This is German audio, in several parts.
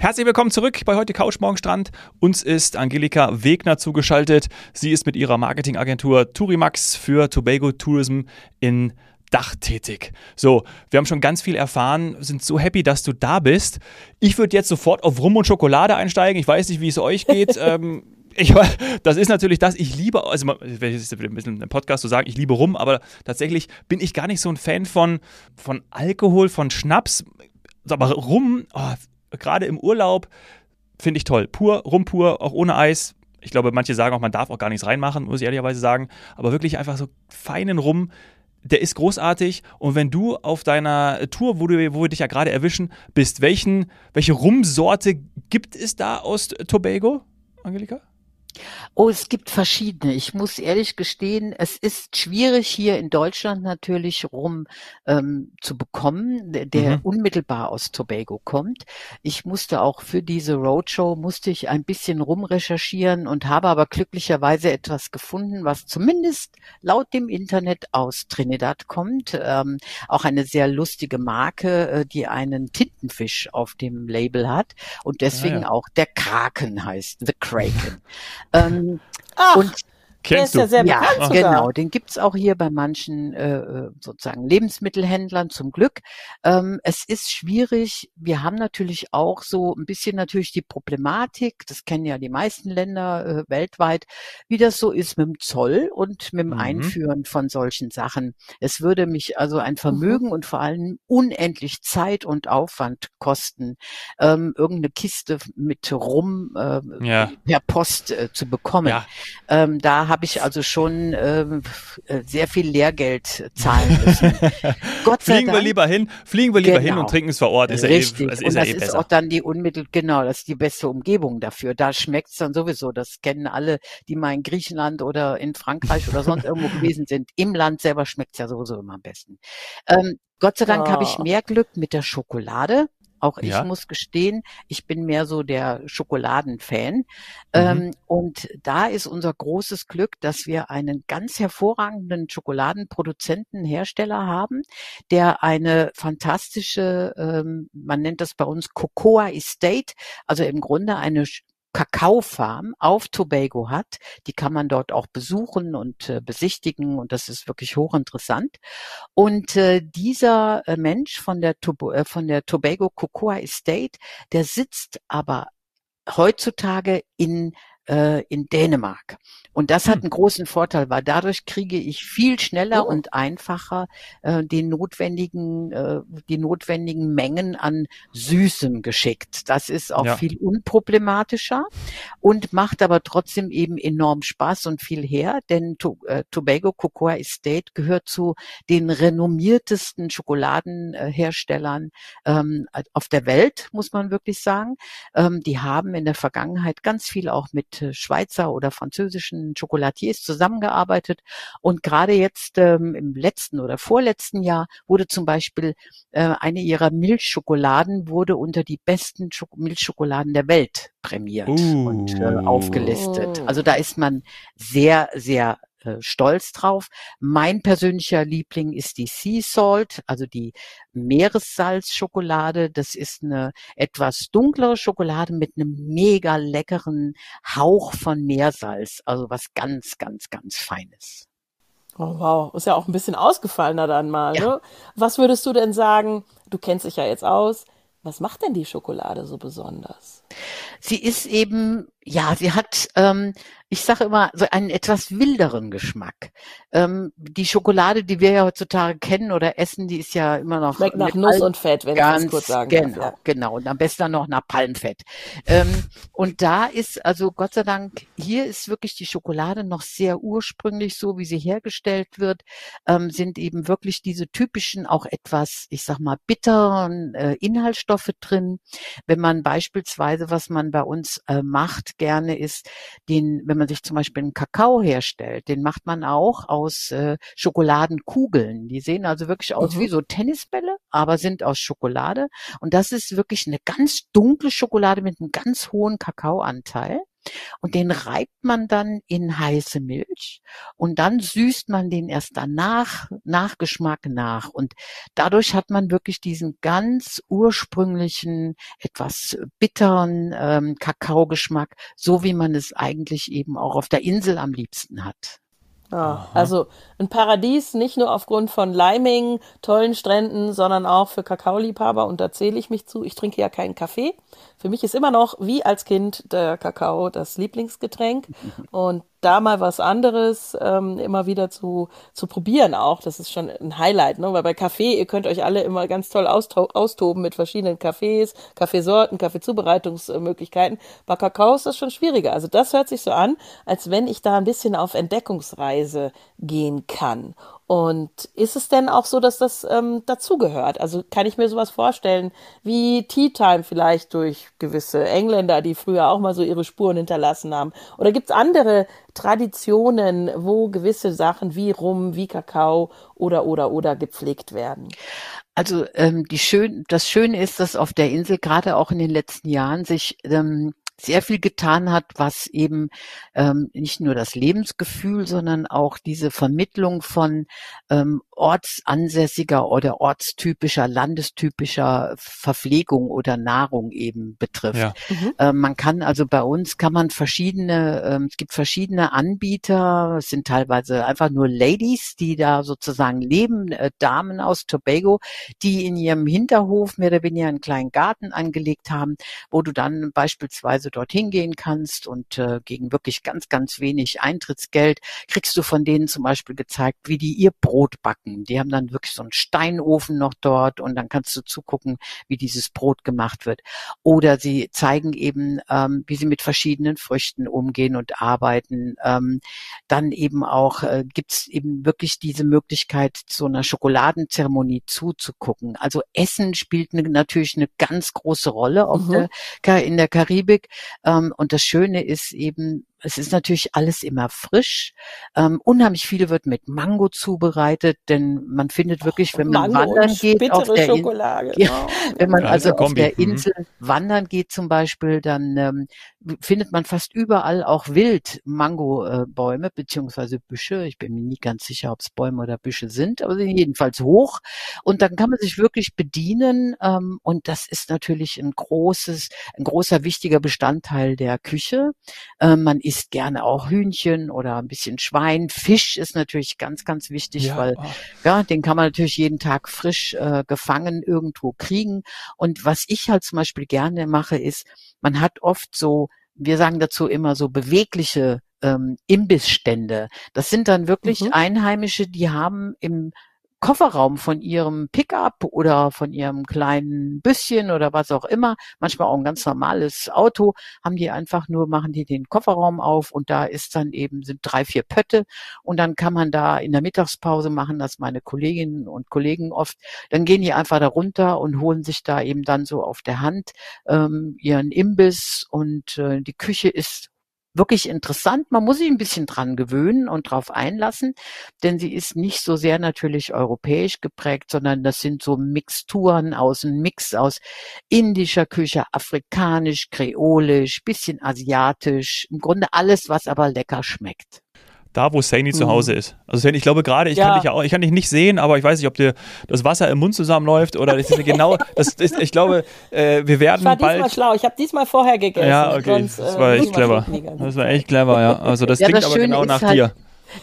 Herzlich willkommen zurück bei heute Couch Morgen Strand. Uns ist Angelika Wegner zugeschaltet. Sie ist mit ihrer Marketingagentur Turimax für Tobago Tourism in Dach tätig. So, wir haben schon ganz viel erfahren, sind so happy, dass du da bist. Ich würde jetzt sofort auf Rum und Schokolade einsteigen. Ich weiß nicht, wie es euch geht. ähm, ich, das ist natürlich das, ich liebe, also wenn ich ein bisschen im Podcast zu so sagen, ich liebe Rum, aber tatsächlich bin ich gar nicht so ein Fan von, von Alkohol, von Schnaps. Aber Rum, oh, gerade im Urlaub, finde ich toll. Pur, rum pur, auch ohne Eis. Ich glaube, manche sagen auch, man darf auch gar nichts reinmachen, muss ich ehrlicherweise sagen. Aber wirklich einfach so feinen Rum, der ist großartig. Und wenn du auf deiner Tour, wo, du, wo wir dich ja gerade erwischen, bist, welchen, welche Rumsorte gibt es da aus Tobago, Angelika? Oh, es gibt verschiedene. Ich muss ehrlich gestehen, es ist schwierig hier in Deutschland natürlich Rum ähm, zu bekommen, der mhm. unmittelbar aus Tobago kommt. Ich musste auch für diese Roadshow musste ich ein bisschen rumrecherchieren und habe aber glücklicherweise etwas gefunden, was zumindest laut dem Internet aus Trinidad kommt. Ähm, auch eine sehr lustige Marke, äh, die einen Tintenfisch auf dem Label hat und deswegen ah, ja. auch der Kraken heißt, The Kraken. Ähm, Ach. Und Kennst der ist ja sehr ja, bekannt sogar. genau. Den gibt's auch hier bei manchen äh, äh, sozusagen Lebensmittelhändlern zum Glück. Ähm, es ist schwierig. Wir haben natürlich auch so ein bisschen natürlich die Problematik, das kennen ja die meisten Länder äh, weltweit, wie das so ist mit dem Zoll und mit dem mhm. Einführen von solchen Sachen. Es würde mich also ein Vermögen mhm. und vor allem unendlich Zeit und Aufwand kosten, ähm, irgendeine Kiste mit Rum äh, ja. per Post äh, zu bekommen. Ja. Ähm, da habe ich also schon ähm, äh, sehr viel Lehrgeld zahlen müssen. Gott sei fliegen Dank, wir lieber hin, fliegen wir lieber genau. hin und trinken es vor Ort. Ist Richtig. Ja eh, ist und das ja eh ist auch dann die unmittel genau, das ist die beste Umgebung dafür. Da schmeckt's dann sowieso. Das kennen alle, die mal in Griechenland oder in Frankreich oder sonst irgendwo gewesen sind. Im Land selber schmeckt's ja sowieso immer am besten. Ähm, Gott sei Dank oh. habe ich ah. mehr Glück mit der Schokolade. Auch ich ja. muss gestehen, ich bin mehr so der Schokoladenfan. Mhm. Ähm, und da ist unser großes Glück, dass wir einen ganz hervorragenden Schokoladenproduzenten, Hersteller haben, der eine fantastische, ähm, man nennt das bei uns Cocoa Estate, also im Grunde eine Kakaofarm auf Tobago hat. Die kann man dort auch besuchen und äh, besichtigen und das ist wirklich hochinteressant. Und äh, dieser äh, Mensch von der, Tobo, äh, von der Tobago Cocoa Estate, der sitzt aber heutzutage in äh, in Dänemark. Und das hat hm. einen großen Vorteil, weil dadurch kriege ich viel schneller oh. und einfacher äh, den notwendigen, äh, die notwendigen Mengen an Süßem geschickt. Das ist auch ja. viel unproblematischer und macht aber trotzdem eben enorm Spaß und viel her, denn to äh, Tobago Cocoa Estate gehört zu den renommiertesten Schokoladenherstellern ähm, auf der Welt, muss man wirklich sagen. Ähm, die haben in der Vergangenheit ganz viel auch mit Schweizer oder französischen Chocolatiers zusammengearbeitet. Und gerade jetzt ähm, im letzten oder vorletzten Jahr wurde zum Beispiel äh, eine ihrer Milchschokoladen wurde unter die besten Schok Milchschokoladen der Welt prämiert uh. und äh, aufgelistet. Also da ist man sehr, sehr stolz drauf. Mein persönlicher Liebling ist die Sea Salt, also die Meersalzschokolade. Das ist eine etwas dunklere Schokolade mit einem mega leckeren Hauch von Meersalz. Also was ganz, ganz, ganz Feines. Oh, wow, ist ja auch ein bisschen ausgefallener dann mal. Ja. Ne? Was würdest du denn sagen? Du kennst dich ja jetzt aus. Was macht denn die Schokolade so besonders? Sie ist eben, ja, sie hat ähm, ich sage immer, so einen etwas wilderen Geschmack. Ähm, die Schokolade, die wir ja heutzutage kennen oder essen, die ist ja immer noch. Schmeckt nach Nuss und Fett, wenn ganz, ich das kurz sagen genau, darf. Ja. Genau, und am besten dann noch nach Palmfett. Ähm, und da ist, also Gott sei Dank, hier ist wirklich die Schokolade noch sehr ursprünglich, so wie sie hergestellt wird, ähm, sind eben wirklich diese typischen, auch etwas, ich sag mal, bitteren äh, Inhaltsstoffe drin. Wenn man beispielsweise, was man bei uns äh, macht, gerne ist, den, wenn man sich zum Beispiel einen Kakao herstellt, den macht man auch aus äh, Schokoladenkugeln. Die sehen also wirklich aus mhm. wie so Tennisbälle, aber sind aus Schokolade. Und das ist wirklich eine ganz dunkle Schokolade mit einem ganz hohen Kakaoanteil. Und den reibt man dann in heiße Milch und dann süßt man den erst danach, Nachgeschmack nach und dadurch hat man wirklich diesen ganz ursprünglichen, etwas bitteren ähm, Kakaogeschmack, so wie man es eigentlich eben auch auf der Insel am liebsten hat. Ja, also ein Paradies nicht nur aufgrund von Liming, tollen Stränden, sondern auch für Kakaoliebhaber und da zähle ich mich zu. Ich trinke ja keinen Kaffee. Für mich ist immer noch wie als Kind der Kakao das Lieblingsgetränk und da mal was anderes ähm, immer wieder zu, zu probieren auch, das ist schon ein Highlight, ne? weil bei Kaffee, ihr könnt euch alle immer ganz toll austoben mit verschiedenen Kaffees, Kaffeesorten, Kaffeezubereitungsmöglichkeiten. Bei Kakao ist das schon schwieriger. Also das hört sich so an, als wenn ich da ein bisschen auf Entdeckungsreise gehen kann. Und ist es denn auch so, dass das ähm, dazugehört? Also kann ich mir sowas vorstellen wie Tea Time vielleicht durch gewisse Engländer, die früher auch mal so ihre Spuren hinterlassen haben? Oder gibt es andere Traditionen, wo gewisse Sachen wie Rum, wie Kakao oder oder oder gepflegt werden? Also ähm, die schön, das Schöne ist, dass auf der Insel gerade auch in den letzten Jahren sich ähm, sehr viel getan hat, was eben ähm, nicht nur das Lebensgefühl, sondern auch diese Vermittlung von ähm, ortsansässiger oder ortstypischer, landestypischer Verpflegung oder Nahrung eben betrifft. Ja. Mhm. Ähm, man kann also bei uns kann man verschiedene, ähm, es gibt verschiedene Anbieter, es sind teilweise einfach nur Ladies, die da sozusagen leben, äh, Damen aus Tobago, die in ihrem Hinterhof mehr oder weniger einen kleinen Garten angelegt haben, wo du dann beispielsweise du dorthin gehen kannst und äh, gegen wirklich ganz, ganz wenig Eintrittsgeld kriegst du von denen zum Beispiel gezeigt, wie die ihr Brot backen. Die haben dann wirklich so einen Steinofen noch dort und dann kannst du zugucken, wie dieses Brot gemacht wird. Oder sie zeigen eben, ähm, wie sie mit verschiedenen Früchten umgehen und arbeiten. Ähm, dann eben auch äh, gibt's eben wirklich diese Möglichkeit, so einer Schokoladenzeremonie zuzugucken. Also Essen spielt ne, natürlich eine ganz große Rolle mhm. der, in der Karibik. Ähm, und das Schöne ist eben, es ist natürlich alles immer frisch. Ähm, unheimlich viele wird mit Mango zubereitet, denn man findet wirklich, wenn man Mango wandern geht auf der Schokolade. In, ja, wenn man also auf der mhm. Insel wandern geht zum Beispiel, dann ähm, findet man fast überall auch wild Mangobäume beziehungsweise Büsche. Ich bin mir nie ganz sicher, ob es Bäume oder Büsche sind, aber sie sind jedenfalls hoch. Und dann kann man sich wirklich bedienen. Ähm, und das ist natürlich ein großes, ein großer wichtiger Bestandteil der Küche. Ähm, man isst gerne auch Hühnchen oder ein bisschen Schwein. Fisch ist natürlich ganz, ganz wichtig, ja, weil oh. ja, den kann man natürlich jeden Tag frisch äh, gefangen irgendwo kriegen. Und was ich halt zum Beispiel gerne mache, ist, man hat oft so, wir sagen dazu immer so bewegliche ähm, Imbissstände. Das sind dann wirklich mhm. Einheimische, die haben im Kofferraum von ihrem Pickup oder von ihrem kleinen Büsschen oder was auch immer, manchmal auch ein ganz normales Auto, haben die einfach nur, machen die den Kofferraum auf und da ist dann eben, sind drei, vier Pötte. Und dann kann man da in der Mittagspause machen, das meine Kolleginnen und Kollegen oft, dann gehen die einfach da runter und holen sich da eben dann so auf der Hand ähm, ihren Imbiss und äh, die Küche ist wirklich interessant. Man muss sich ein bisschen dran gewöhnen und drauf einlassen, denn sie ist nicht so sehr natürlich europäisch geprägt, sondern das sind so Mixturen aus einem Mix aus indischer Küche, afrikanisch, kreolisch, bisschen asiatisch, im Grunde alles, was aber lecker schmeckt da, wo Saini mhm. zu Hause ist. Also Saini, ich glaube gerade, ich ja. kann dich ja auch, ich kann dich nicht sehen, aber ich weiß nicht, ob dir das Wasser im Mund zusammenläuft oder das ist genau. Das ist, ich glaube, äh, wir werden ich war bald. diesmal schlau. Ich habe diesmal vorher gegessen. Ja, okay. Sonst, das war äh, echt clever. Das war echt clever, ja. Also das ja, klingt das aber genau nach halt, dir.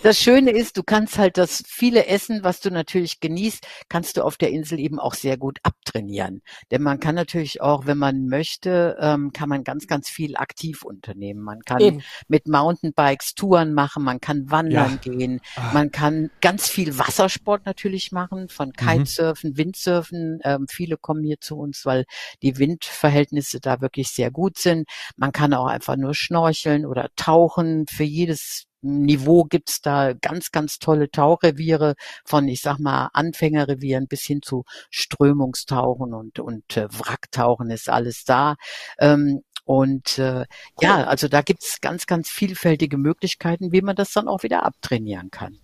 Das Schöne ist, du kannst halt das viele Essen, was du natürlich genießt, kannst du auf der Insel eben auch sehr gut abtrainieren. Denn man kann natürlich auch, wenn man möchte, ähm, kann man ganz, ganz viel aktiv unternehmen. Man kann eben. mit Mountainbikes Touren machen, man kann wandern ja. gehen, ah. man kann ganz viel Wassersport natürlich machen, von mhm. Kitesurfen, mhm. Windsurfen. Ähm, viele kommen hier zu uns, weil die Windverhältnisse da wirklich sehr gut sind. Man kann auch einfach nur schnorcheln oder tauchen. Für jedes Niveau gibt's da ganz, ganz tolle Tauchreviere von, ich sag mal, Anfängerrevieren bis hin zu Strömungstauchen und, und äh, Wracktauchen ist alles da. Ähm, und äh, ja, also da gibt's ganz, ganz vielfältige Möglichkeiten, wie man das dann auch wieder abtrainieren kann.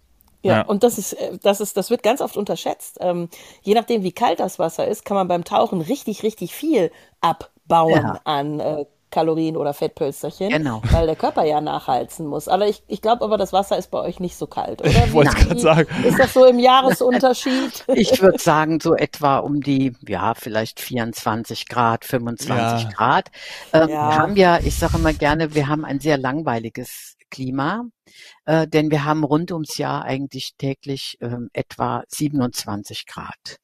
Ja, ja, und das ist, äh, das ist, das wird ganz oft unterschätzt. Ähm, je nachdem, wie kalt das Wasser ist, kann man beim Tauchen richtig, richtig viel abbauen ja. an äh, Kalorien oder Fettpölsterchen, genau. weil der Körper ja nachheizen muss. Aber ich, ich glaube aber, das Wasser ist bei euch nicht so kalt, oder? Ich wollte gerade sagen. Ist das so im Jahresunterschied? Ich würde sagen, so etwa um die, ja, vielleicht 24 Grad, 25 ja. Grad. Ähm, ja. Wir haben ja, ich sage immer gerne, wir haben ein sehr langweiliges Klima, äh, denn wir haben rund ums Jahr eigentlich täglich ähm, etwa 27 Grad.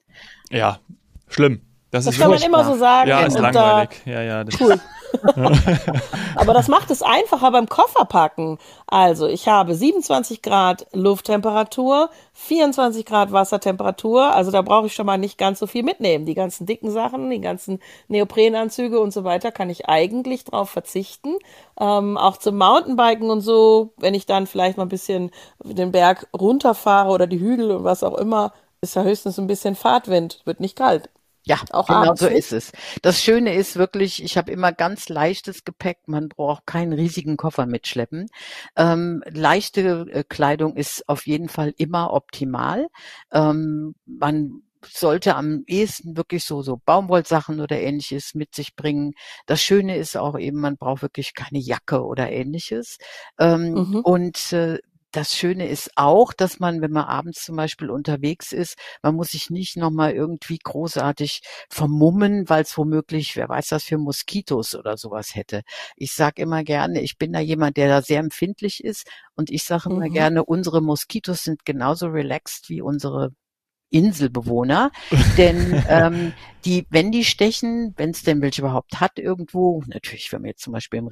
Ja, schlimm. Das, das kann man immer so sagen. Ja, ist langweilig. Ja, ja, das cool. Aber das macht es einfacher beim Kofferpacken. Also, ich habe 27 Grad Lufttemperatur, 24 Grad Wassertemperatur. Also, da brauche ich schon mal nicht ganz so viel mitnehmen. Die ganzen dicken Sachen, die ganzen Neoprenanzüge und so weiter, kann ich eigentlich drauf verzichten. Ähm, auch zum Mountainbiken und so, wenn ich dann vielleicht mal ein bisschen den Berg runterfahre oder die Hügel und was auch immer, ist ja höchstens ein bisschen Fahrtwind, wird nicht kalt. Ja, auch genau abends, so ist es. Das Schöne ist wirklich, ich habe immer ganz leichtes Gepäck. Man braucht keinen riesigen Koffer mitschleppen. Ähm, leichte äh, Kleidung ist auf jeden Fall immer optimal. Ähm, man sollte am ehesten wirklich so, so Baumwollsachen oder ähnliches mit sich bringen. Das Schöne ist auch eben, man braucht wirklich keine Jacke oder ähnliches. Ähm, mhm. Und äh, das Schöne ist auch, dass man, wenn man abends zum Beispiel unterwegs ist, man muss sich nicht nochmal irgendwie großartig vermummen, weil es womöglich, wer weiß was für Moskitos oder sowas hätte. Ich sage immer gerne, ich bin da jemand, der da sehr empfindlich ist und ich sage immer mhm. gerne, unsere Moskitos sind genauso relaxed wie unsere Inselbewohner, denn ähm, die, wenn die stechen, wenn es denn welche überhaupt hat irgendwo, natürlich, wenn man jetzt zum Beispiel im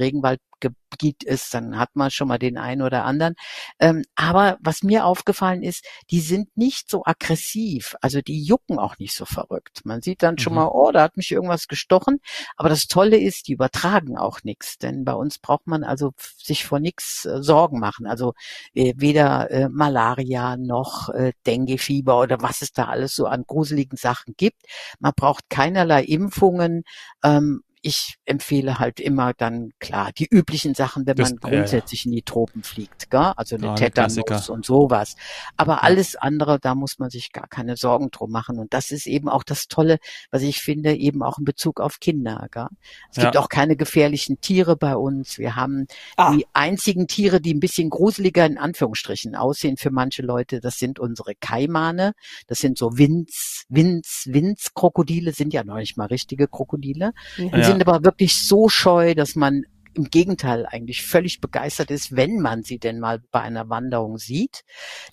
Regenwaldgebiet ist, dann hat man schon mal den einen oder anderen. Ähm, aber was mir aufgefallen ist, die sind nicht so aggressiv, also die jucken auch nicht so verrückt. Man sieht dann schon mhm. mal, oh, da hat mich irgendwas gestochen. Aber das Tolle ist, die übertragen auch nichts, denn bei uns braucht man also sich vor nichts äh, Sorgen machen. Also äh, weder äh, Malaria noch äh, Dengue-Fieber oder was es da alles so an gruseligen Sachen gibt. Man braucht keinerlei Impfungen. Ähm, ich empfehle halt immer dann klar die üblichen Sachen, wenn das, man grundsätzlich ja, ja. in die Tropen fliegt, gell? also eine ja, Tetanus und sowas. Aber alles andere, da muss man sich gar keine Sorgen drum machen. Und das ist eben auch das Tolle, was ich finde, eben auch in Bezug auf Kinder. Gell? Es gibt auch keine gefährlichen Tiere bei uns. Wir haben ah. die einzigen Tiere, die ein bisschen gruseliger in Anführungsstrichen aussehen für manche Leute. Das sind unsere Kaimane. Das sind so Winz, Winz, Winz-Krokodile, sind ja noch nicht mal richtige Krokodile. Ja sind aber wirklich so scheu, dass man im Gegenteil eigentlich völlig begeistert ist, wenn man sie denn mal bei einer Wanderung sieht.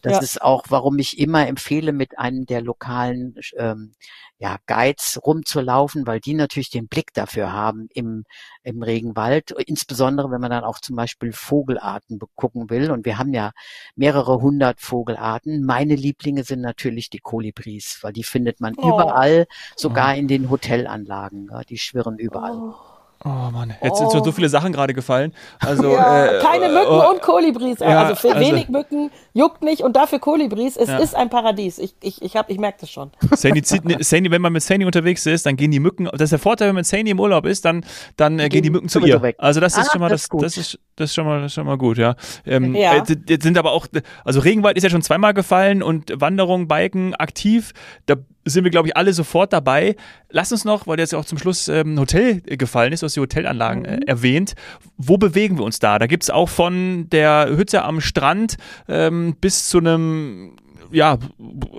Das ja. ist auch, warum ich immer empfehle, mit einem der lokalen ähm, ja, Guides rumzulaufen, weil die natürlich den Blick dafür haben im, im Regenwald, insbesondere wenn man dann auch zum Beispiel Vogelarten gucken will. Und wir haben ja mehrere hundert Vogelarten. Meine Lieblinge sind natürlich die Kolibris, weil die findet man oh. überall, sogar oh. in den Hotelanlagen. Ja, die schwirren überall. Oh. Oh Mann, jetzt oh. sind so viele Sachen gerade gefallen. Also ja, äh, keine Mücken oh, und Kolibris. Ja, also für also, wenig Mücken juckt nicht und dafür Kolibris. Es ja. ist ein Paradies. Ich, ich, ich, hab, ich merke das schon. Sandy zieht, Sandy, wenn man mit Sandy unterwegs ist, dann gehen die Mücken. Das ist der Vorteil, wenn man mit Sandy im Urlaub ist, dann, dann äh, gehen die Mücken zu ihr. Weg. Also das ist ah, schon mal das, das, das, ist das ist schon mal, das ist schon mal gut, ja. Ähm, ja. Äh, jetzt sind aber auch, also Regenwald ist ja schon zweimal gefallen und Wanderung, Biken aktiv. Da sind wir, glaube ich, alle sofort dabei. Lass uns noch, weil jetzt auch zum Schluss ähm, Hotel gefallen ist, du hast die Hotelanlagen äh, mhm. erwähnt. Wo bewegen wir uns da? Da gibt es auch von der Hütte am Strand ähm, bis zu einem ja,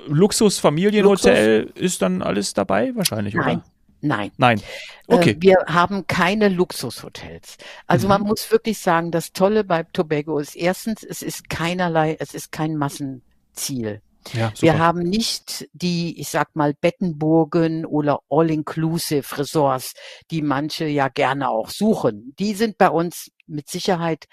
Luxus-Familienhotel Luxus? ist dann alles dabei wahrscheinlich, Nein. oder? Nein. Nein. Äh, okay. Äh, wir haben keine Luxushotels. Also mhm. man muss wirklich sagen, das Tolle bei Tobago ist erstens, es ist keinerlei, es ist kein Massenziel. Ja, wir haben nicht die, ich sag mal, Bettenburgen oder All-Inclusive Resorts, die manche ja gerne auch suchen. Die sind bei uns mit Sicherheit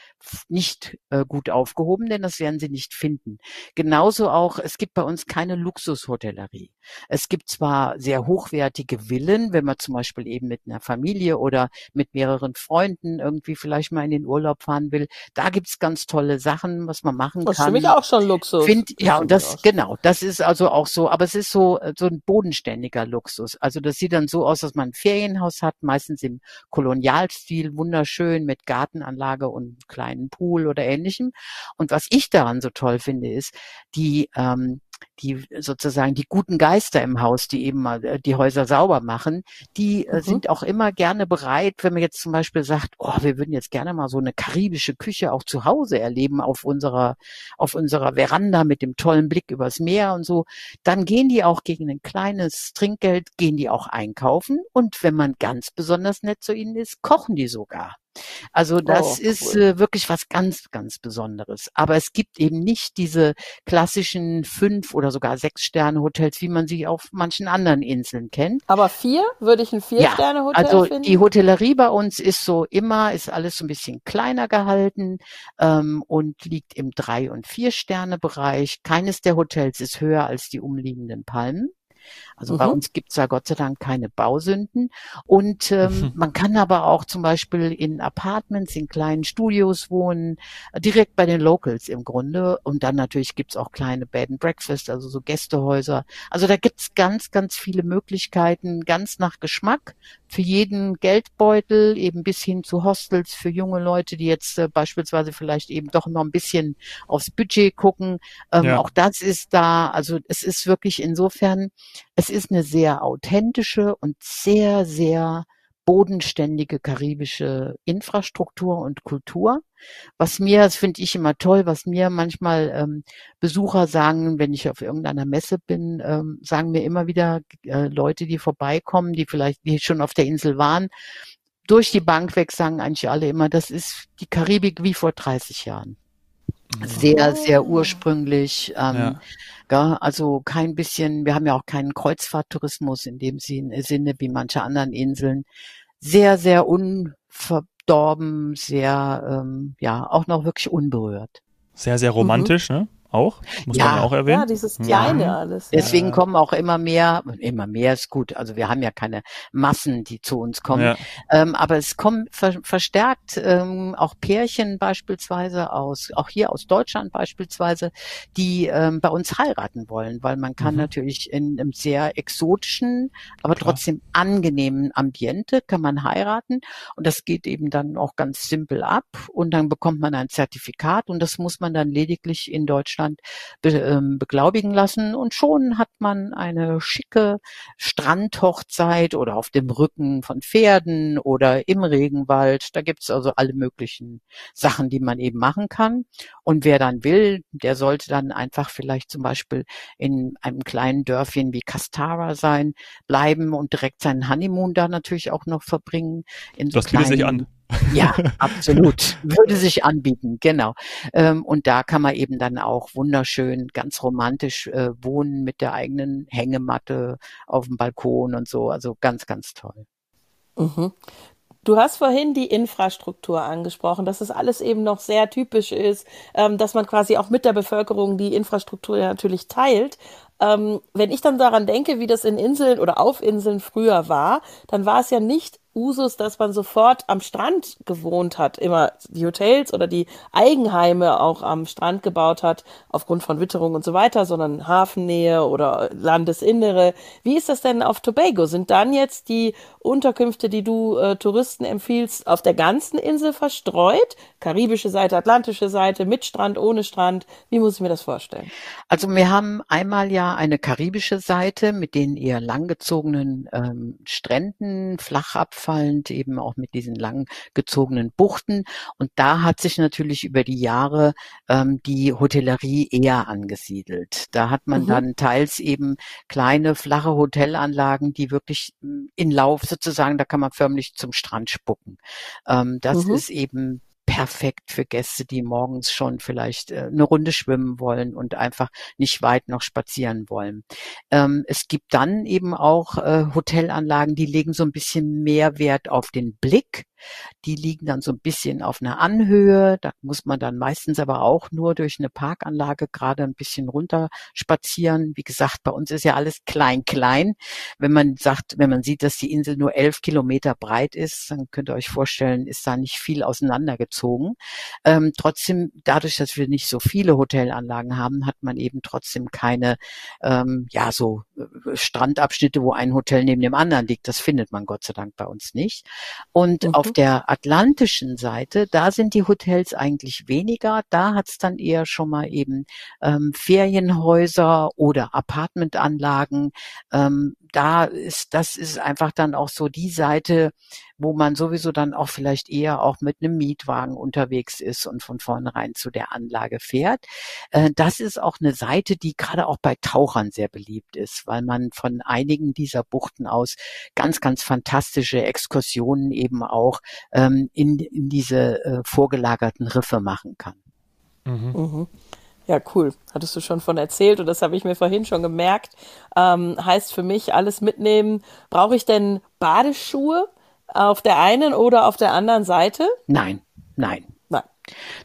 nicht äh, gut aufgehoben, denn das werden sie nicht finden. Genauso auch, es gibt bei uns keine Luxushotellerie. Es gibt zwar sehr hochwertige Villen, wenn man zum Beispiel eben mit einer Familie oder mit mehreren Freunden irgendwie vielleicht mal in den Urlaub fahren will. Da gibt's ganz tolle Sachen, was man machen das kann. Das ist für mich auch schon Luxus. Find, ja, und das, genau, das ist also auch so, aber es ist so, so ein bodenständiger Luxus. Also das sieht dann so aus, dass man ein Ferienhaus hat, meistens im Kolonialstil, wunderschön mit Gartenanlage und kleinen Pool oder ähnlichem. Und was ich daran so toll finde, ist, die ähm, die sozusagen die guten Geister im Haus, die eben mal äh, die Häuser sauber machen, die äh, mhm. sind auch immer gerne bereit, wenn man jetzt zum Beispiel sagt, oh, wir würden jetzt gerne mal so eine karibische Küche auch zu Hause erleben auf unserer, auf unserer Veranda mit dem tollen Blick übers Meer und so, dann gehen die auch gegen ein kleines Trinkgeld, gehen die auch einkaufen und wenn man ganz besonders nett zu ihnen ist, kochen die sogar. Also das oh, ist äh, wirklich was ganz, ganz Besonderes. Aber es gibt eben nicht diese klassischen fünf oder sogar sechs Sterne Hotels, wie man sie auf manchen anderen Inseln kennt. Aber vier würde ich ein vier ja, Sterne Hotel also finden? die Hotellerie bei uns ist so immer, ist alles so ein bisschen kleiner gehalten ähm, und liegt im drei und vier Sterne Bereich. Keines der Hotels ist höher als die umliegenden Palmen. Also mhm. bei uns gibt's ja Gott sei Dank keine Bausünden. Und ähm, man kann aber auch zum Beispiel in Apartments, in kleinen Studios wohnen, direkt bei den Locals im Grunde. Und dann natürlich gibt's auch kleine Bed and Breakfast, also so Gästehäuser. Also da gibt's ganz, ganz viele Möglichkeiten, ganz nach Geschmack für jeden Geldbeutel, eben bis hin zu Hostels für junge Leute, die jetzt äh, beispielsweise vielleicht eben doch noch ein bisschen aufs Budget gucken. Ähm, ja. Auch das ist da. Also es ist wirklich insofern, es ist eine sehr authentische und sehr, sehr bodenständige karibische Infrastruktur und Kultur. Was mir, das finde ich immer toll, was mir manchmal ähm, Besucher sagen, wenn ich auf irgendeiner Messe bin, ähm, sagen mir immer wieder äh, Leute, die vorbeikommen, die vielleicht die schon auf der Insel waren, durch die Bank weg sagen eigentlich alle immer, das ist die Karibik wie vor 30 Jahren. Sehr, sehr ursprünglich. Ähm, ja. Also kein bisschen, wir haben ja auch keinen Kreuzfahrttourismus in dem Sinne wie manche anderen Inseln. Sehr, sehr unverdorben, sehr, ähm, ja, auch noch wirklich unberührt. Sehr, sehr romantisch, mhm. ne? Auch, muss ja, man auch erwähnen. Ja, dieses Kleine ja. alles. Deswegen ja. kommen auch immer mehr, immer mehr ist gut, also wir haben ja keine Massen, die zu uns kommen, ja. ähm, aber es kommen ver verstärkt ähm, auch Pärchen beispielsweise aus, auch hier aus Deutschland beispielsweise, die ähm, bei uns heiraten wollen, weil man kann mhm. natürlich in einem sehr exotischen, aber Klar. trotzdem angenehmen Ambiente kann man heiraten und das geht eben dann auch ganz simpel ab und dann bekommt man ein Zertifikat und das muss man dann lediglich in Deutschland Deutschland be, ähm, beglaubigen lassen und schon hat man eine schicke Strandhochzeit oder auf dem Rücken von Pferden oder im Regenwald. Da gibt's also alle möglichen Sachen, die man eben machen kann. Und wer dann will, der sollte dann einfach vielleicht zum Beispiel in einem kleinen Dörfchen wie Castara sein, bleiben und direkt seinen Honeymoon da natürlich auch noch verbringen. In so das kleinen, sich an. Ja, absolut. Würde sich anbieten, genau. Ähm, und da kann man eben dann auch wunderschön, ganz romantisch äh, wohnen mit der eigenen Hängematte auf dem Balkon und so. Also ganz, ganz toll. Mhm. Du hast vorhin die Infrastruktur angesprochen, dass es alles eben noch sehr typisch ist, ähm, dass man quasi auch mit der Bevölkerung die Infrastruktur natürlich teilt. Ähm, wenn ich dann daran denke, wie das in Inseln oder auf Inseln früher war, dann war es ja nicht Usus, dass man sofort am Strand gewohnt hat, immer die Hotels oder die Eigenheime auch am Strand gebaut hat, aufgrund von Witterung und so weiter, sondern Hafennähe oder Landesinnere. Wie ist das denn auf Tobago? Sind dann jetzt die Unterkünfte, die du äh, Touristen empfiehlst, auf der ganzen Insel verstreut? Karibische Seite, Atlantische Seite, mit Strand, ohne Strand? Wie muss ich mir das vorstellen? Also wir haben einmal ja eine karibische Seite mit den eher langgezogenen ähm, Stränden, flach abfallend, eben auch mit diesen langgezogenen Buchten. Und da hat sich natürlich über die Jahre ähm, die Hotellerie eher angesiedelt. Da hat man mhm. dann teils eben kleine, flache Hotelanlagen, die wirklich hm, in Lauf sozusagen, da kann man förmlich zum Strand spucken. Ähm, das mhm. ist eben perfekt für Gäste, die morgens schon vielleicht äh, eine Runde schwimmen wollen und einfach nicht weit noch spazieren wollen. Ähm, es gibt dann eben auch äh, Hotelanlagen, die legen so ein bisschen mehr Wert auf den Blick die liegen dann so ein bisschen auf einer Anhöhe. Da muss man dann meistens aber auch nur durch eine Parkanlage gerade ein bisschen runter spazieren. Wie gesagt, bei uns ist ja alles klein, klein. Wenn man sagt, wenn man sieht, dass die Insel nur elf Kilometer breit ist, dann könnt ihr euch vorstellen, ist da nicht viel auseinandergezogen. Ähm, trotzdem, dadurch, dass wir nicht so viele Hotelanlagen haben, hat man eben trotzdem keine, ähm, ja, so äh, Strandabschnitte, wo ein Hotel neben dem anderen liegt. Das findet man Gott sei Dank bei uns nicht. Und mhm. auf Der atlantischen Seite, da sind die Hotels eigentlich weniger. Da hat's dann eher schon mal eben ähm, Ferienhäuser oder Apartmentanlagen. Ähm, da ist, das ist einfach dann auch so die Seite, wo man sowieso dann auch vielleicht eher auch mit einem Mietwagen unterwegs ist und von vornherein zu der Anlage fährt. Äh, das ist auch eine Seite, die gerade auch bei Tauchern sehr beliebt ist, weil man von einigen dieser Buchten aus ganz, ganz fantastische Exkursionen eben auch ähm, in, in diese äh, vorgelagerten Riffe machen kann. Mhm. Mhm. Ja, cool. Hattest du schon von erzählt und das habe ich mir vorhin schon gemerkt. Ähm, heißt für mich alles mitnehmen. Brauche ich denn Badeschuhe auf der einen oder auf der anderen Seite? Nein, nein.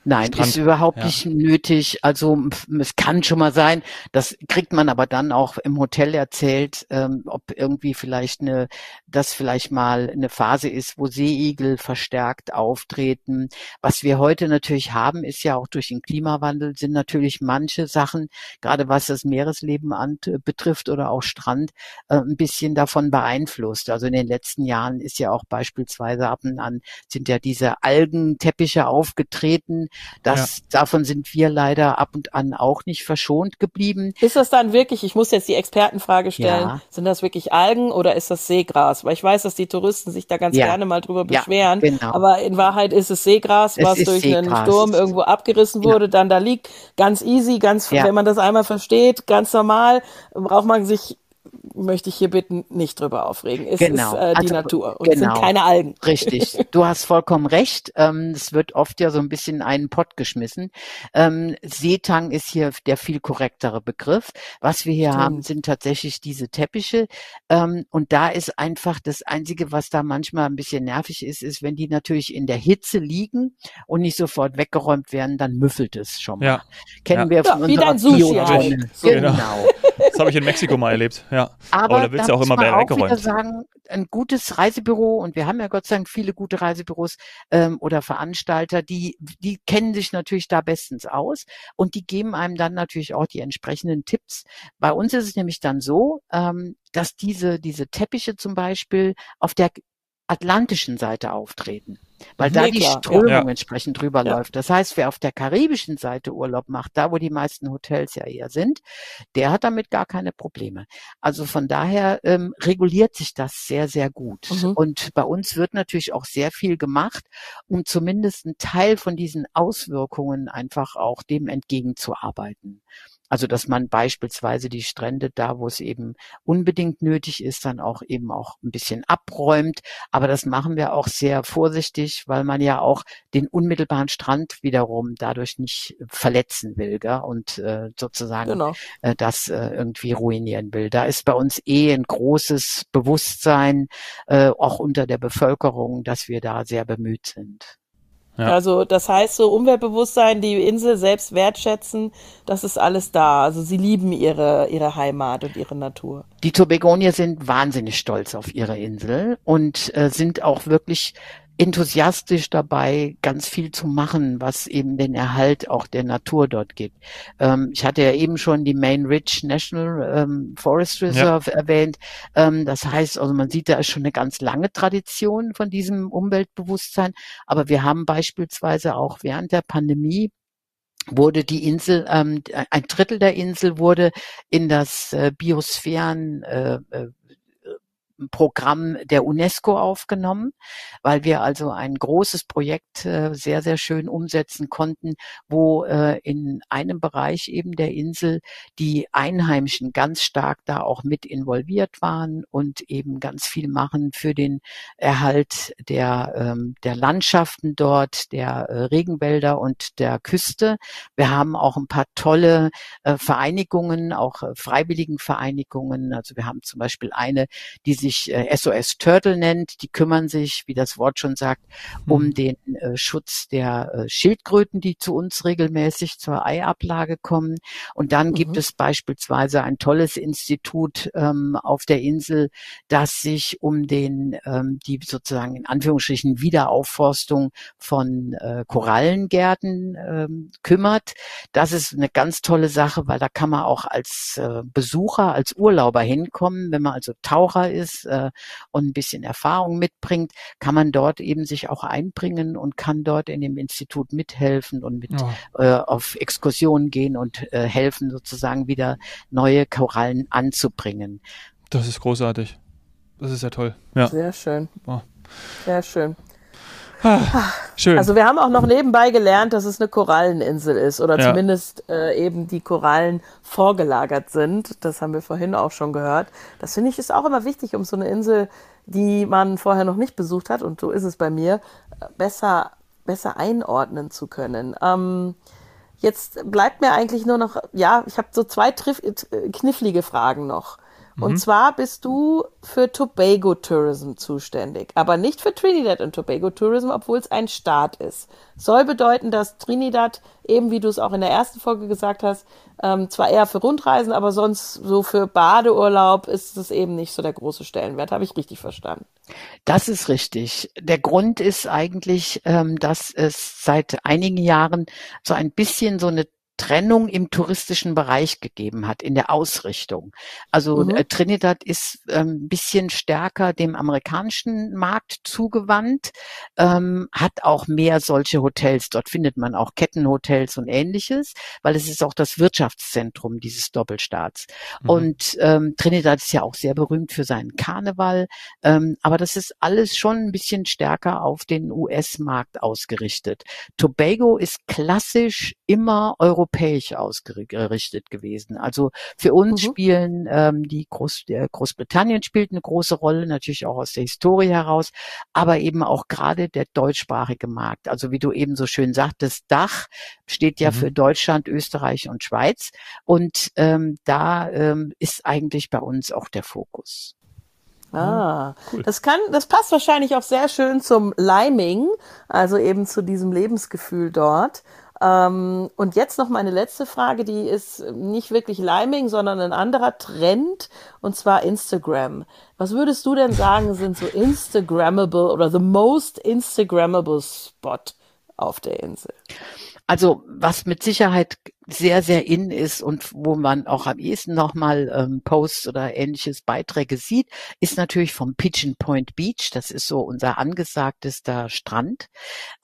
Nein, Strand, ist überhaupt ja. nicht nötig. Also es kann schon mal sein, das kriegt man aber dann auch im Hotel erzählt, ähm, ob irgendwie vielleicht eine, das vielleicht mal eine Phase ist, wo Seeigel verstärkt auftreten. Was wir heute natürlich haben, ist ja auch durch den Klimawandel sind natürlich manche Sachen, gerade was das Meeresleben an, betrifft oder auch Strand, äh, ein bisschen davon beeinflusst. Also in den letzten Jahren ist ja auch beispielsweise ab und an sind ja diese Algenteppiche aufgetreten treten. Das, ja. davon sind wir leider ab und an auch nicht verschont geblieben. Ist das dann wirklich, ich muss jetzt die Expertenfrage stellen, ja. sind das wirklich Algen oder ist das Seegras? Weil ich weiß, dass die Touristen sich da ganz ja. gerne mal drüber beschweren. Genau. Aber in Wahrheit ist es Seegras, was durch Seegras. einen Sturm irgendwo abgerissen wurde, dann da liegt. Ganz easy, ganz, wenn man das einmal versteht, ganz normal, braucht man sich möchte ich hier bitten, nicht drüber aufregen. Es genau. ist äh, die also, Natur und genau. es sind keine Algen. Richtig. Du hast vollkommen recht. Ähm, es wird oft ja so ein bisschen in einen Pott geschmissen. Ähm, Seetang ist hier der viel korrektere Begriff. Was wir hier Stimmt. haben, sind tatsächlich diese Teppiche. Ähm, und da ist einfach das Einzige, was da manchmal ein bisschen nervig ist, ist, wenn die natürlich in der Hitze liegen und nicht sofort weggeräumt werden, dann müffelt es schon mal. Ja. Kennen ja. wir von ja, unserer Bio-Tonne. Genau. genau. Das habe ich in Mexiko mal erlebt. Ja. Aber, Aber da willst du auch immer mehr weggeräumt. Wieder sagen, ein gutes Reisebüro und wir haben ja Gott sei Dank viele gute Reisebüros ähm, oder Veranstalter, die die kennen sich natürlich da bestens aus und die geben einem dann natürlich auch die entsprechenden Tipps. Bei uns ist es nämlich dann so, ähm, dass diese diese Teppiche zum Beispiel auf der atlantischen Seite auftreten, weil da die Strömung ja. entsprechend drüber ja. läuft. Das heißt, wer auf der karibischen Seite Urlaub macht, da wo die meisten Hotels ja eher sind, der hat damit gar keine Probleme. Also von daher ähm, reguliert sich das sehr, sehr gut. Mhm. Und bei uns wird natürlich auch sehr viel gemacht, um zumindest einen Teil von diesen Auswirkungen einfach auch dem entgegenzuarbeiten. Also dass man beispielsweise die Strände da, wo es eben unbedingt nötig ist, dann auch eben auch ein bisschen abräumt. Aber das machen wir auch sehr vorsichtig, weil man ja auch den unmittelbaren Strand wiederum dadurch nicht verletzen will gell? und äh, sozusagen genau. äh, das äh, irgendwie ruinieren will. Da ist bei uns eh ein großes Bewusstsein äh, auch unter der Bevölkerung, dass wir da sehr bemüht sind. Ja. Also das heißt so Umweltbewusstsein, die Insel selbst wertschätzen, das ist alles da. Also sie lieben ihre, ihre Heimat und ihre Natur. Die Tobegonier sind wahnsinnig stolz auf ihre Insel und äh, sind auch wirklich enthusiastisch dabei, ganz viel zu machen, was eben den Erhalt auch der Natur dort gibt. Ähm, ich hatte ja eben schon die Main Ridge National ähm, Forest Reserve ja. erwähnt. Ähm, das heißt, also man sieht, da ist schon eine ganz lange Tradition von diesem Umweltbewusstsein. Aber wir haben beispielsweise auch während der Pandemie wurde die Insel, ähm, ein Drittel der Insel wurde in das äh, Biosphären äh, äh Programm der UNESCO aufgenommen, weil wir also ein großes Projekt äh, sehr, sehr schön umsetzen konnten, wo äh, in einem Bereich eben der Insel die Einheimischen ganz stark da auch mit involviert waren und eben ganz viel machen für den Erhalt der, ähm, der Landschaften dort, der äh, Regenwälder und der Küste. Wir haben auch ein paar tolle Vereinigungen, auch freiwilligen Vereinigungen. Also wir haben zum Beispiel eine, die sich äh, SOS Turtle nennt. Die kümmern sich, wie das Wort schon sagt, um mhm. den äh, Schutz der äh, Schildkröten, die zu uns regelmäßig zur Eiablage kommen. Und dann mhm. gibt es beispielsweise ein tolles Institut ähm, auf der Insel, das sich um den ähm, die sozusagen in Anführungsstrichen Wiederaufforstung von äh, Korallengärten ähm, kümmert. Das ist eine ganz tolle Sache, weil da kann man auch als äh, Besucher, als Urlauber hinkommen, wenn man also Taucher ist, ist äh, und ein bisschen Erfahrung mitbringt, kann man dort eben sich auch einbringen und kann dort in dem Institut mithelfen und mit oh. äh, auf Exkursionen gehen und äh, helfen, sozusagen wieder neue Korallen anzubringen. Das ist großartig. Das ist ja toll. Ja. Sehr schön. Oh. Sehr schön. Ah, schön. Also wir haben auch noch nebenbei gelernt, dass es eine Koralleninsel ist oder ja. zumindest äh, eben die Korallen vorgelagert sind. Das haben wir vorhin auch schon gehört. Das finde ich ist auch immer wichtig, um so eine Insel, die man vorher noch nicht besucht hat, und so ist es bei mir, besser, besser einordnen zu können. Ähm, jetzt bleibt mir eigentlich nur noch, ja, ich habe so zwei äh, knifflige Fragen noch. Und mhm. zwar bist du für Tobago Tourism zuständig, aber nicht für Trinidad und Tobago Tourism, obwohl es ein Staat ist. Soll bedeuten, dass Trinidad, eben wie du es auch in der ersten Folge gesagt hast, ähm, zwar eher für Rundreisen, aber sonst so für Badeurlaub ist es eben nicht so der große Stellenwert. Habe ich richtig verstanden? Das ist richtig. Der Grund ist eigentlich, ähm, dass es seit einigen Jahren so ein bisschen so eine Trennung im touristischen Bereich gegeben hat, in der Ausrichtung. Also mhm. äh, Trinidad ist ein ähm, bisschen stärker dem amerikanischen Markt zugewandt, ähm, hat auch mehr solche Hotels. Dort findet man auch Kettenhotels und ähnliches, weil es ist auch das Wirtschaftszentrum dieses Doppelstaats. Mhm. Und ähm, Trinidad ist ja auch sehr berühmt für seinen Karneval, ähm, aber das ist alles schon ein bisschen stärker auf den US-Markt ausgerichtet. Tobago ist klassisch immer europäisch europäisch ausgerichtet gewesen. Also für uns mhm. spielen ähm, die Groß, der Großbritannien spielt eine große Rolle, natürlich auch aus der Historie heraus, aber eben auch gerade der deutschsprachige Markt. Also wie du eben so schön sagtest, Dach steht ja mhm. für Deutschland, Österreich und Schweiz. Und ähm, da ähm, ist eigentlich bei uns auch der Fokus. Ah, cool. das kann, das passt wahrscheinlich auch sehr schön zum Liming, also eben zu diesem Lebensgefühl dort. Ähm, und jetzt noch meine letzte Frage, die ist nicht wirklich Liming, sondern ein anderer Trend, und zwar Instagram. Was würdest du denn sagen, sind so Instagrammable oder the most Instagrammable Spot auf der Insel? Also was mit Sicherheit sehr, sehr in ist und wo man auch am ehesten nochmal ähm, Posts oder ähnliches Beiträge sieht, ist natürlich vom Pigeon Point Beach. Das ist so unser angesagtester Strand,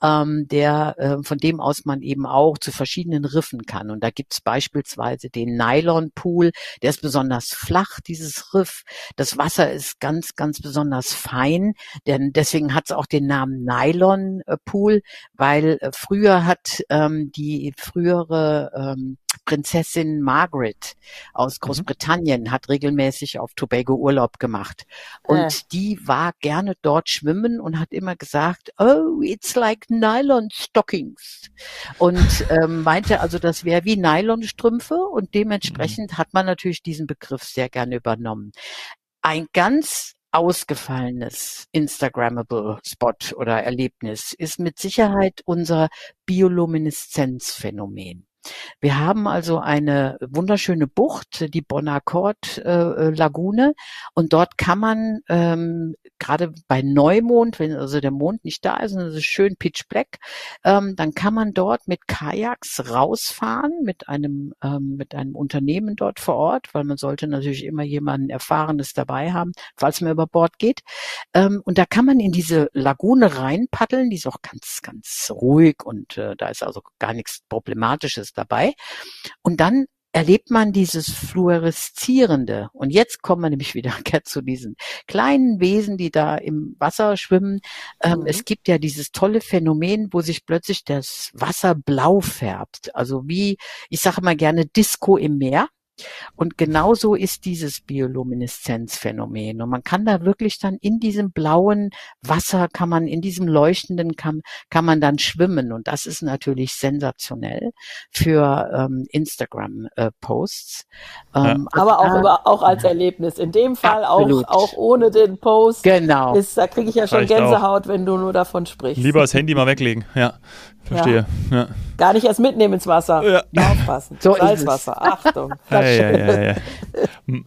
ähm, der, äh, von dem aus man eben auch zu verschiedenen Riffen kann. Und da gibt's beispielsweise den Nylon Pool, der ist besonders flach, dieses Riff. Das Wasser ist ganz, ganz besonders fein, denn deswegen hat's auch den Namen Nylon Pool, weil äh, früher hat ähm, die frühere äh, ähm, Prinzessin Margaret aus mhm. Großbritannien mhm. hat regelmäßig auf Tobago Urlaub gemacht. Und äh. die war gerne dort schwimmen und hat immer gesagt, oh, it's like Nylon Stockings. Und ähm, meinte also, das wäre wie Nylonstrümpfe und dementsprechend mhm. hat man natürlich diesen Begriff sehr gerne übernommen. Ein ganz ausgefallenes Instagrammable Spot oder Erlebnis ist mit Sicherheit unser Biolumineszenzphänomen. Wir haben also eine wunderschöne Bucht, die Bonaccord äh, Lagune, und dort kann man ähm, gerade bei Neumond, wenn also der Mond nicht da ist und es ist schön pitch black, ähm, dann kann man dort mit Kajaks rausfahren mit einem ähm, mit einem Unternehmen dort vor Ort, weil man sollte natürlich immer jemanden Erfahrenes dabei haben, falls man über Bord geht. Ähm, und da kann man in diese Lagune reinpaddeln, die ist auch ganz ganz ruhig und äh, da ist also gar nichts Problematisches dabei. Und dann erlebt man dieses Fluoreszierende. Und jetzt kommen wir nämlich wieder zu diesen kleinen Wesen, die da im Wasser schwimmen. Ähm, mhm. Es gibt ja dieses tolle Phänomen, wo sich plötzlich das Wasser blau färbt. Also wie, ich sage mal gerne Disco im Meer. Und genauso ist dieses Biolumineszenzphänomen. Und man kann da wirklich dann in diesem blauen Wasser, kann man in diesem leuchtenden, kann, kann man dann schwimmen. Und das ist natürlich sensationell für ähm, Instagram-Posts. Äh, ähm, ja. Aber auch, über, auch als Erlebnis. In dem Fall auch, auch ohne den Post. Genau. Ist, da kriege ich ja schon Gänsehaut, auch. wenn du nur davon sprichst. Lieber das Handy mal weglegen, ja. Verstehe. Ja. Ja. Gar nicht erst mitnehmen ins Wasser. Ja. Aufpassen. So Salzwasser. Achtung. Ja, ja,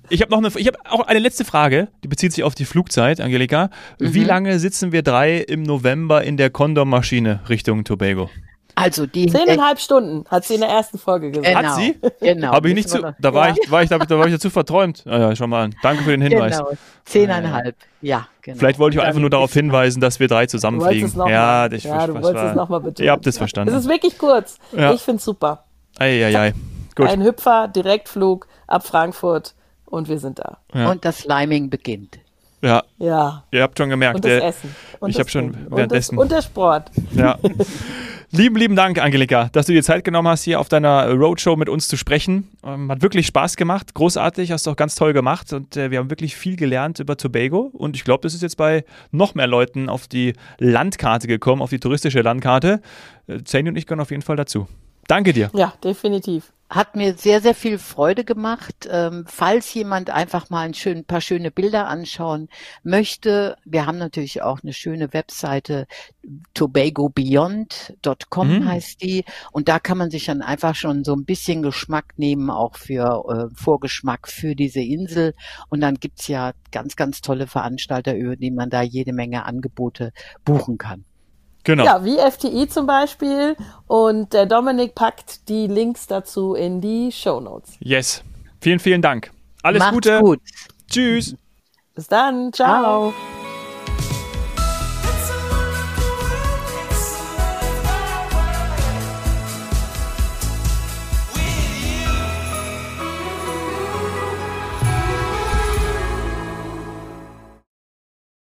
ich habe noch eine, ich habe auch eine letzte Frage, die bezieht sich auf die Flugzeit, Angelika. Mhm. Wie lange sitzen wir drei im November in der Condom-Maschine Richtung Tobago? Also die zehneinhalb Stunden hat sie in der ersten Folge gesagt. Genau. Hat sie? Genau. Habe ich nicht zu. Da war ja. ich, war ich, da, war ich dazu verträumt. Ah ja, schon mal. Danke für den Hinweis. Genau. Zehneinhalb. Ja, genau. Vielleicht wollte ich auch einfach nur darauf hinweisen, dass wir drei zusammenfliegen. Ja, ich, ja, du wolltest es nochmal betonen. Ihr habt es verstanden. Es ist wirklich kurz. Ja. Ich finde es super. Eieiei. Gut. Ein Hüpfer, Direktflug ab Frankfurt und wir sind da. Ja. Und das Liming beginnt. Ja. Ja. Ihr habt schon gemerkt. Und das Essen. Und ich habe schon währenddessen. Und der Sport. Ja. lieben, lieben Dank, Angelika, dass du dir Zeit genommen hast, hier auf deiner Roadshow mit uns zu sprechen. Ähm, hat wirklich Spaß gemacht. Großartig, hast du auch ganz toll gemacht. Und äh, wir haben wirklich viel gelernt über Tobago. Und ich glaube, das ist jetzt bei noch mehr Leuten auf die Landkarte gekommen, auf die touristische Landkarte. Äh, Zane und ich gehören auf jeden Fall dazu. Danke dir. Ja, definitiv hat mir sehr, sehr viel Freude gemacht. Ähm, falls jemand einfach mal ein schön, paar schöne Bilder anschauen möchte, wir haben natürlich auch eine schöne Webseite, tobagobeyond.com mhm. heißt die. Und da kann man sich dann einfach schon so ein bisschen Geschmack nehmen, auch für äh, Vorgeschmack für diese Insel. Und dann gibt's ja ganz, ganz tolle Veranstalter, über die man da jede Menge Angebote buchen kann. Genau. Ja, wie FTI zum Beispiel. Und der Dominik packt die Links dazu in die Show Notes. Yes. Vielen, vielen Dank. Alles Macht's Gute. Gut. Tschüss. Bis dann. Ciao. Ciao.